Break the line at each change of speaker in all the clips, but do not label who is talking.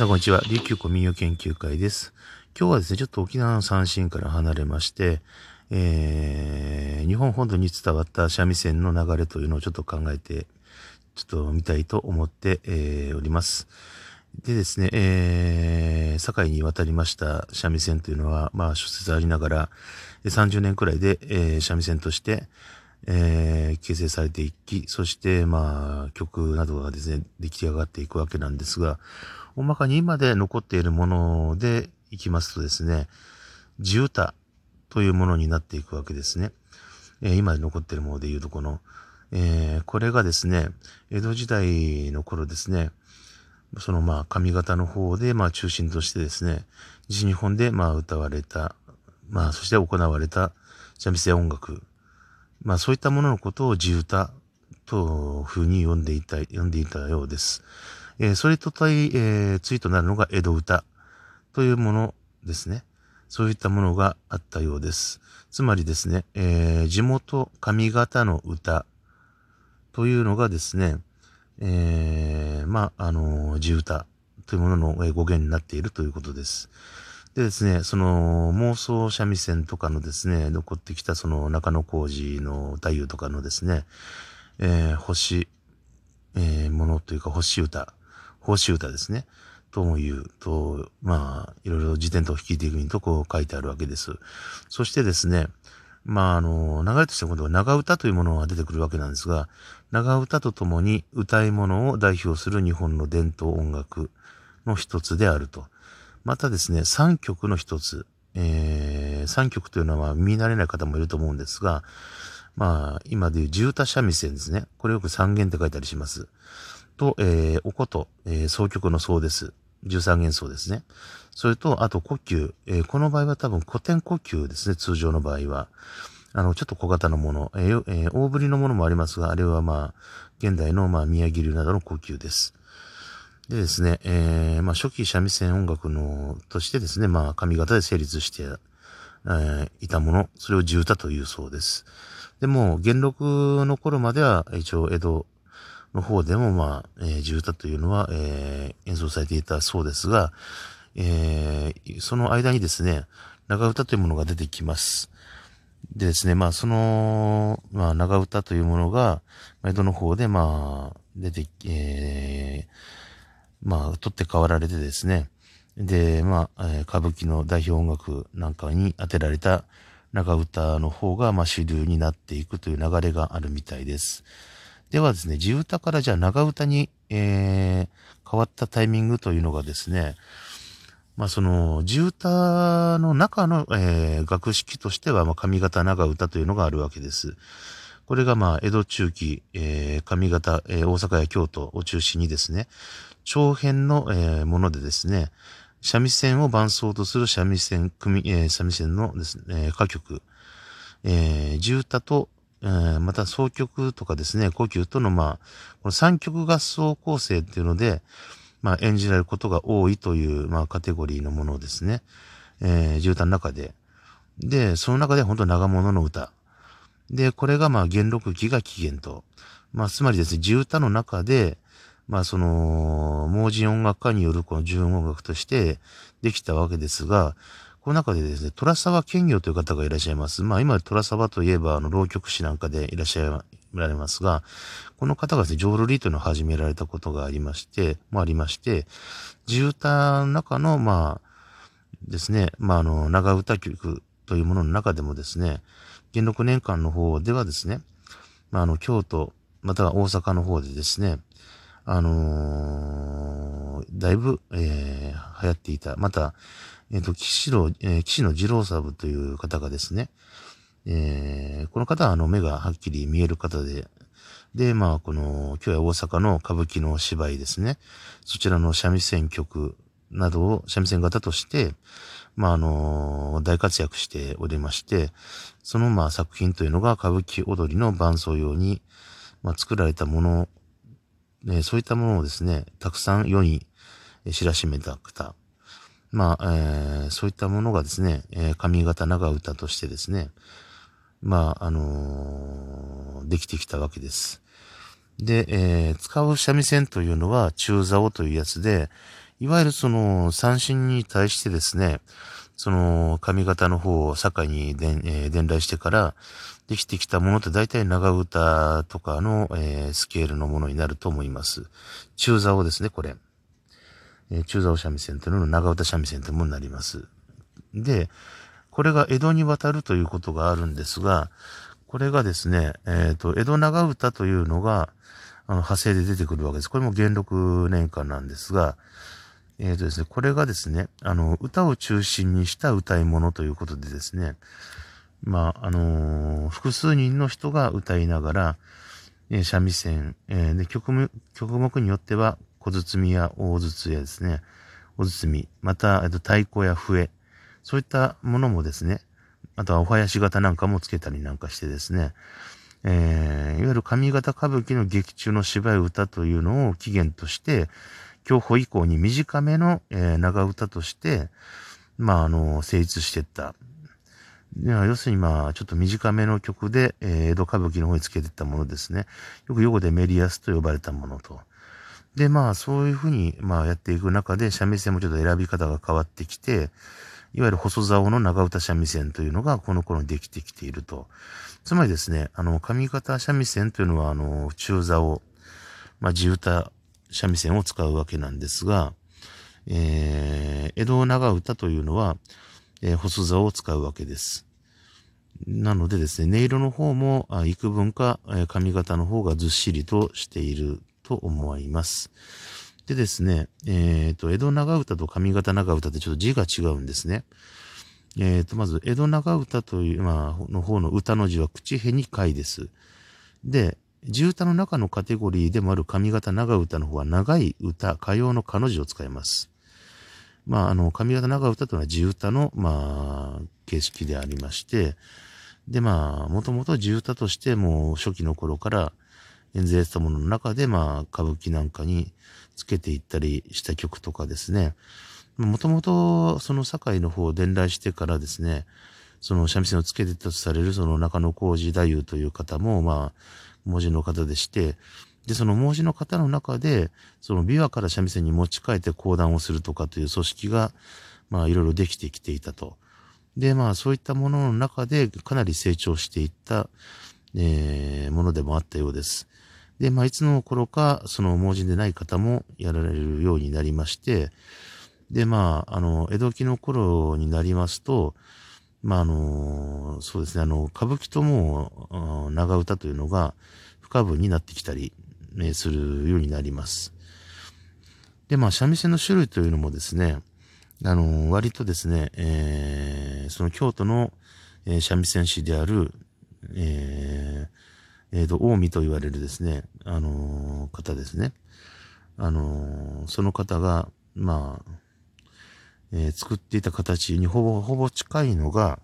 さんこんにちは。琉球古民謡研究会です。今日はですね、ちょっと沖縄の三振から離れまして、えー、日本本土に伝わった三味線の流れというのをちょっと考えて、ちょっと見たいと思って、えー、おります。でですね、えー、堺に渡りました三味線というのは、まあ諸説ありながら、30年くらいで、えー、三味線として、えー、形成されていき、そして、まあ、曲などがですね、出来上がっていくわけなんですが、大まかに今で残っているものでいきますとですね、地歌というものになっていくわけですね。えー、今で残っているものでいうとこの、えー、これがですね、江戸時代の頃ですね、そのまあ上方の方でまあ中心としてですね、西日本でまあ歌われた、まあそして行われた三味線音楽、まあそういったもののことを地歌と風に呼んでいた、呼んでいたようです。えー、それと対、えー、対となるのが江戸歌というものですね。そういったものがあったようです。つまりですね、えー、地元上方の歌というのがですね、えー、まあ、あの、地歌というものの語源になっているということです。でですね、その妄想三味線とかのですね、残ってきたその中野工事の太夫とかのですね、えー、星、えー、ものというか星歌報酬歌ですね。とも言うと、まあ、いろいろ辞典と引きていくにとこう書いてあるわけです。そしてですね、まあ、あの、流れとして今度は長歌というものが出てくるわけなんですが、長歌とともに歌い物を代表する日本の伝統音楽の一つであると。またですね、三曲の一つ。えー、三曲というのは見慣れない方もいると思うんですが、まあ、今でいう地歌三味線ですね。これよく三弦って書いたりします。と、えー、おこと、えー、総曲の奏です。13弦奏ですね。それと、あと呼吸。えー、この場合は多分古典呼吸ですね、通常の場合は。あの、ちょっと小型のもの、えーえー、大振りのものもありますが、あれはまあ、現代のまあ、宮城流などの呼吸です。でですね、えー、まあ、初期三味線音楽の、としてですね、まあ、上方で成立して、えー、いたもの、それを地歌というそうです。でも、元禄の頃までは、一応、江戸の方でも、まあ、えー、地歌というのは、えー、演奏されていたそうですが、えー、その間にですね、長歌というものが出てきます。でですね、まあ、その、まあ、長歌というものが、江戸の方で、まあ、出て、えー、まあ、取って代わられてですね、で、まあ、歌舞伎の代表音楽なんかに当てられた長歌の方が、まあ、主流になっていくという流れがあるみたいです。ではですね、地歌からじゃあ長歌に、えー、変わったタイミングというのがですね、まあその、地歌の中の、えー、楽式としては、まあ上方長歌というのがあるわけです。これがまあ江戸中期、えー、上方、えー、大阪や京都を中心にですね、長編の、えー、ものでですね、三味線を伴奏とする三味線組、えー、三味線のですね、え、歌曲、えー、地歌と、えー、また総曲とかですね、呼吸とのまあ、この三曲合奏構成っていうので、まあ演じられることが多いという、まあカテゴリーのものですね。えー、絨毯の中で。で、その中で本当長物の歌。で、これがまあ元禄期が起源と。まあつまりですね、地歌の中で、まあその、盲人音楽家によるこの純音楽としてできたわけですが、この中でですね、虎沢健業という方がいらっしゃいます。まあ今、虎沢といえば、あの、浪曲師なんかでいらっしゃいられますが、この方がですね、浄瑠璃というのを始められたことがありまして、もありまして、地歌の中の、まあ、ですね、まああの、長歌曲というものの中でもですね、元禄年間の方ではですね、まああの、京都、または大阪の方でですね、あのー、だいぶ、えー、流行っていた。また、えっ、ー、と、岸野、えー、岸野二郎サブという方がですね、えー、この方はあの目がはっきり見える方で、で、まあ、この、今日は大阪の歌舞伎の芝居ですね。そちらの三味線曲などを三味線型として、まあ、あの、大活躍しておりまして、そのまあ作品というのが歌舞伎踊りの伴奏用に、ま、作られたもの、ね、そういったものをですね、たくさん世に知らしめた方、まあ、えー、そういったものがですね、えー、上方長歌としてですね、まあ、あのー、できてきたわけです。で、えー、使う三味線というのは中竿というやつで、いわゆるその三振に対してですね、その髪型の方を境に伝,、えー、伝来してからできてきたものって大体長歌とかの、えー、スケールのものになると思います。中座をですね、これ。えー、中座を三味線というのの長歌三味線というものになります。で、これが江戸に渡るということがあるんですが、これがですね、えっ、と、江戸長歌というのが、あの、派生で出てくるわけです。これも元禄年間なんですが、えっ、ー、とですね、これがですね、あの、歌を中心にした歌い物ということでですね、まあ、あのー、複数人の人が歌いながら、えー、三味線、えー、で曲目、曲目によっては、小包や大筒やですね、お包また、えっと、太鼓や笛、そういったものもですね、あとはお囃子型なんかもつけたりなんかしてですね、えー、いわゆる上方歌舞伎の劇中の芝居歌というのを起源として、競歩以降に短めの、えー、長歌として、まあ、あの、成立していった。要するにまあ、ちょっと短めの曲で、えー、江戸歌舞伎の方につけていったものですね。よく用語でメリアスと呼ばれたものと。で、まあ、そういうふうに、まあ、やっていく中で、三味線もちょっと選び方が変わってきて、いわゆる細竿の長唄三味線というのがこの頃にできてきていると。つまりですね、あの、上方三味線というのは、あの、中竿、まあ、地唄三味線を使うわけなんですが、えー、江戸長唄というのは、えー、細竿を使うわけです。なのでですね、音色の方も、あ幾分か、えー、上方の方がずっしりとしていると思います。でですね、えっ、ー、と、江戸長唄と上方長唄ってちょっと字が違うんですね。えっ、ー、と、まず、江戸長唄という、まあ、の方の歌の字は口へに貝です。で、地歌の中のカテゴリーでもある上方長唄の方は長い歌、歌謡の彼女を使います。まあ、あの、上方長唄というのは地歌の、まあ、形式でありまして、で、まあ、もともと地歌としてもう初期の頃から演ぜしたものの中で、まあ、歌舞伎なんかにつけていったりした曲とかですね。もともと、その堺の方を伝来してからですね、その三味線をつけてたとされる、その中野浩二太夫という方も、まあ、文字の方でして、で、その文字の方の中で、その琵琶から三味線に持ち替えて講談をするとかという組織が、まあ、いろいろできてきていたと。で、まあ、そういったものの中で、かなり成長していった、えー、ものでもあったようです。で、まあ、いつの頃か、その盲人でない方もやられるようになりまして、で、まあ、あの、江戸期の頃になりますと、まあ、あの、そうですね、あの、歌舞伎とも、長唄というのが不可分になってきたり、ね、するようになります。で、まあ、三味線の種類というのもですね、あの、割とですね、えー、その京都の、えー、三味線師である、えー、え、ー、と、近江と言われるですね、あのー、方ですね。あのー、その方が、まあ、えー、作っていた形にほぼ、ほぼ近いのが、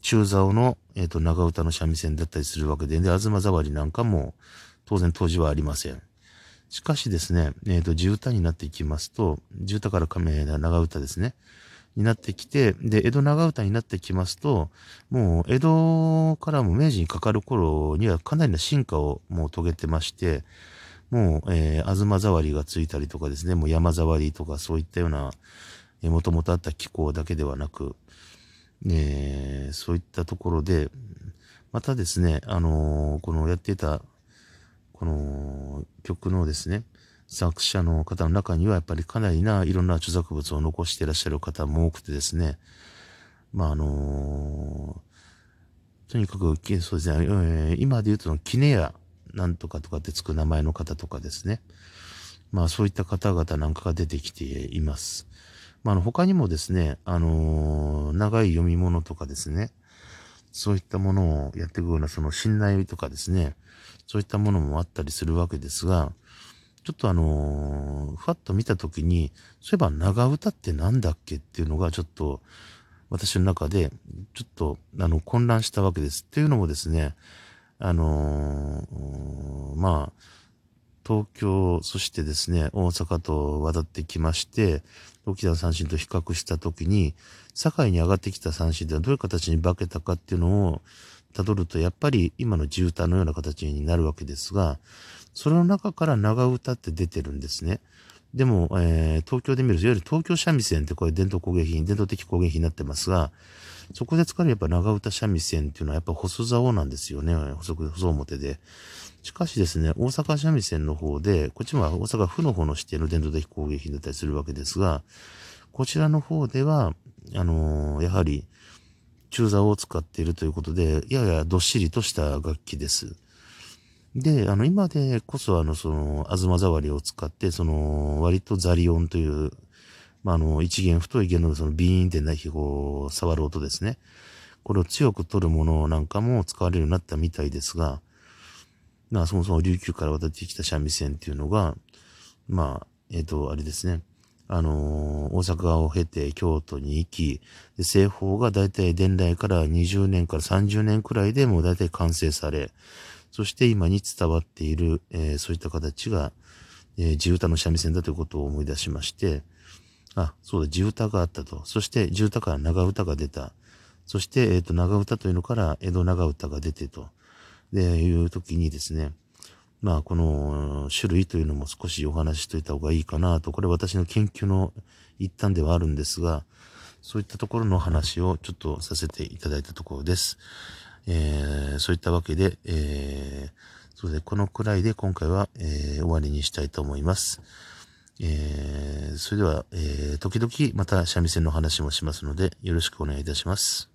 中竿の、えっ、と、長唄の三味線だったりするわけで、で、東沢りなんかも、当然当時はありません。しかしですね、えっ、と、地唄になっていきますと、地唄から亀長唄ですね。になってきて、で、江戸長唄になってきますと、もう江戸からも明治にかかる頃にはかなりの進化をもう遂げてまして、もう、えー、東触りがついたりとかですね、もう山触りとかそういったような、もともとあった気候だけではなく、えー、そういったところで、またですね、あのー、このやっていた、この曲のですね、作者の方の中にはやっぱりかなりないろんな著作物を残していらっしゃる方も多くてですね、まああのー、とにかく、そうですね、今で言うと、キネヤなんとかとかってつく名前の方とかですね、まあそういった方々なんかが出てきています。まあ、他にもですね、あのー、長い読み物とかですね、そういったものをやっていくようなその信頼とかですね、そういったものもあったりするわけですが、ちょっとあのー、ふわっと見たときに、そういえば長唄ってなんだっけっていうのがちょっと私の中でちょっとあの混乱したわけです。っていうのもですね、あのー、まあ、東京、そしてですね、大阪と渡ってきまして、沖縄三振と比較したときに、堺に上がってきた三振ではどういう形に化けたかっていうのを辿ると、やっぱり今の地歌のような形になるわけですが、それの中から長唄って出てるんですね。でも、えー、東京で見ると、いわゆる東京三味線ってこれ伝統工芸品、伝統的工芸品になってますが、そこで使われるやっぱ長唄三味線っていうのはやっぱ細竿なんですよね。細く、細表で。しかしですね、大阪三味線の方で、こっちも大阪府の方の指定の伝統的工芸品だったりするわけですが、こちらの方では、あのー、やはり、中座を使っているということで、ややどっしりとした楽器です。で、あの、今でこそ、あの、その、あずま触りを使って、その、割とザリ音という、まあ、あの、一弦太い弦のそのビーンってなこう、触る音ですね。これを強く取るものなんかも使われるようになったみたいですが、まあ、そもそも琉球から渡ってきた三味線っていうのが、まあ、えっ、ー、と、あれですね。あのー、大阪を経て京都に行き、で西方がだいたい伝来から20年から30年くらいでもうだいたい完成され、そして今に伝わっている、えー、そういった形が、えー、地歌の三味線だということを思い出しまして、あ、そうだ、地歌があったと。そして地歌から長歌が出た。そして、えっ、ー、と、長歌というのから江戸長歌が出てと。で、いう時にですね、まあ、この種類というのも少しお話ししといた方がいいかなと、これ私の研究の一端ではあるんですが、そういったところの話をちょっとさせていただいたところです。えー、そういったわけで、えー、そうで、このくらいで今回は、えー、終わりにしたいと思います。えー、それでは、えー、時々また三味線の話もしますので、よろしくお願いいたします。